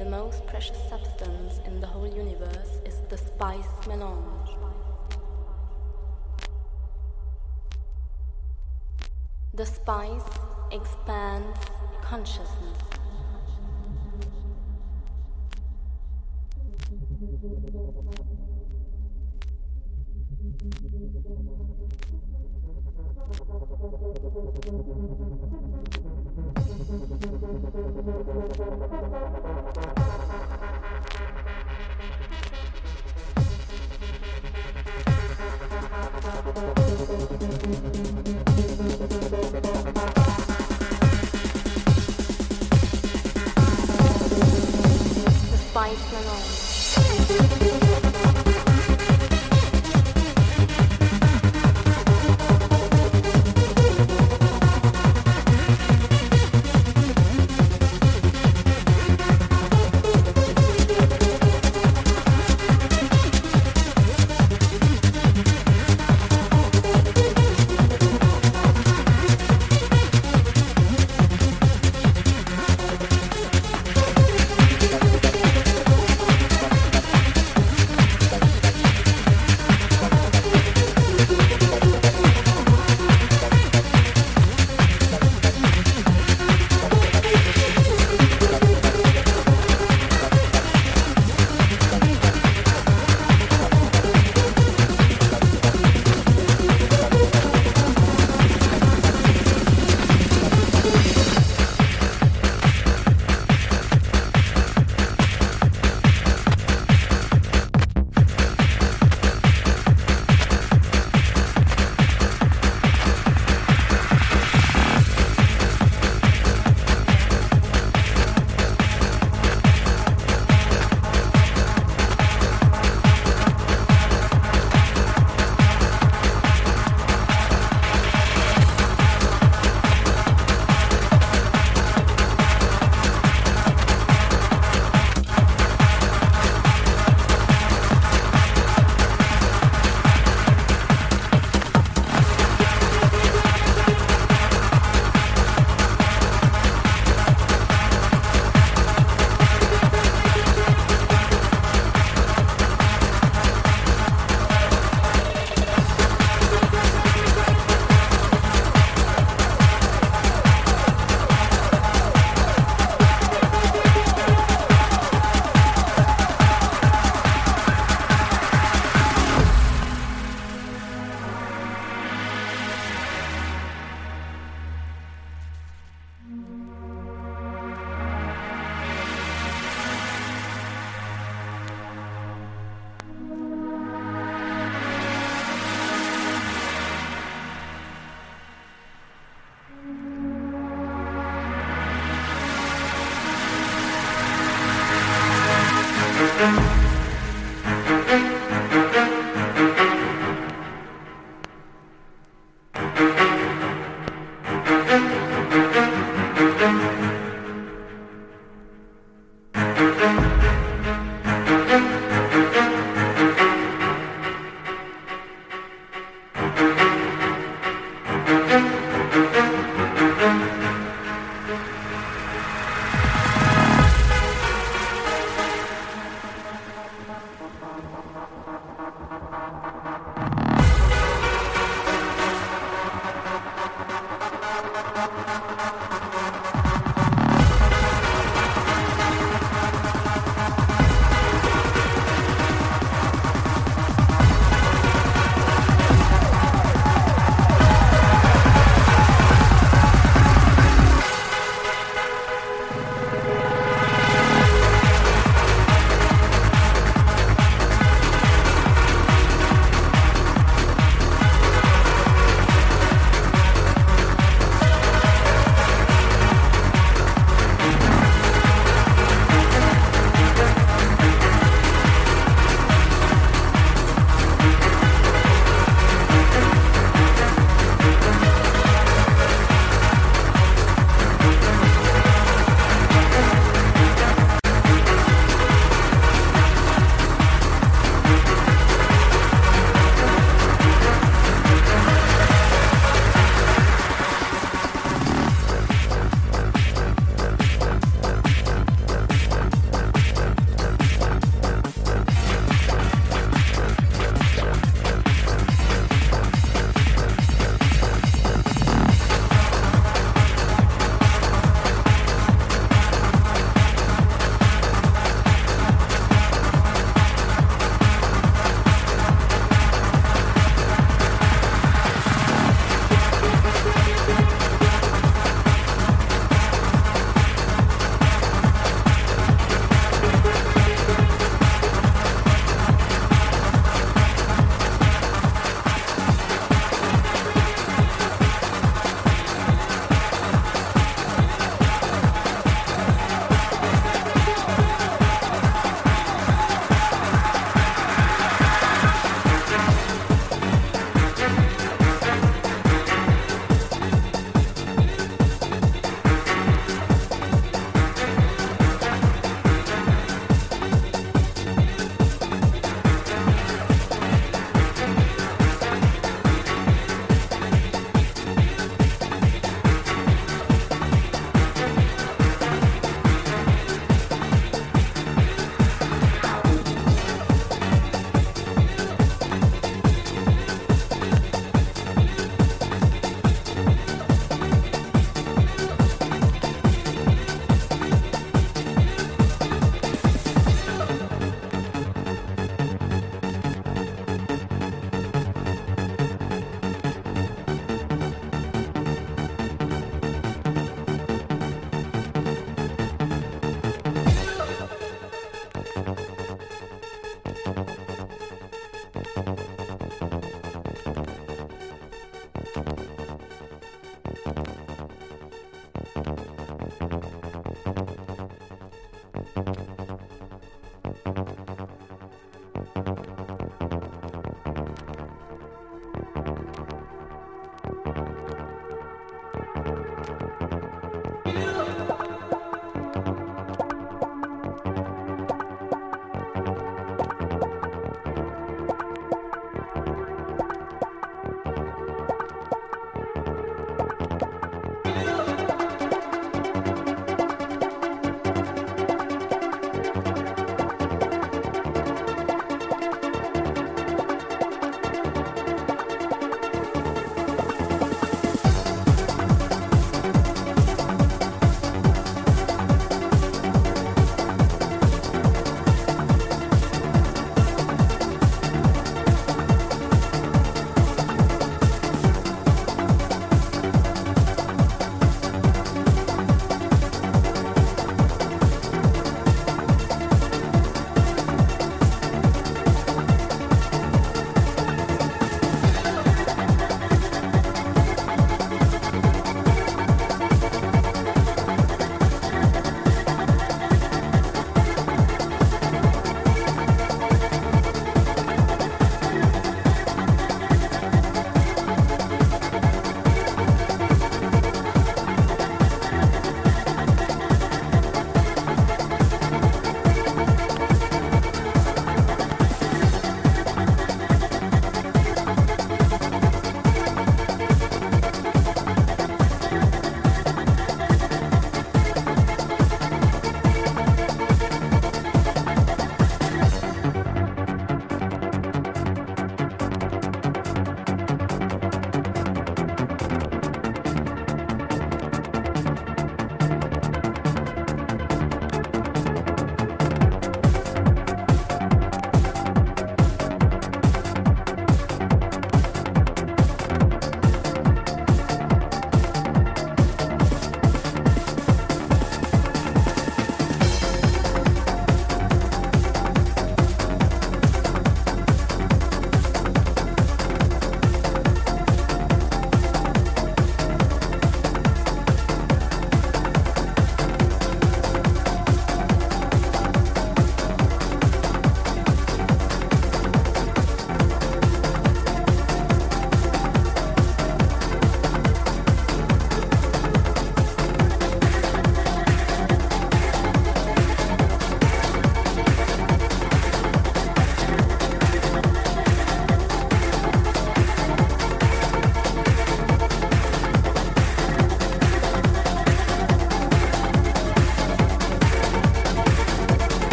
The most precious substance in the whole universe is the spice melange. The spice expands consciousness.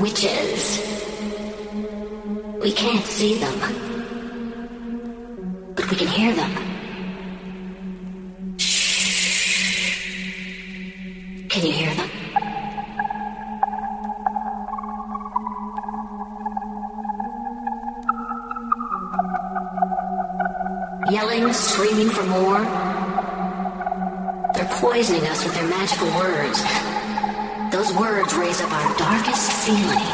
witches. We can't see them, but we can hear them. Shh. Can you hear them? Yelling, screaming for more. They're poisoning us with their magical words. ceiling.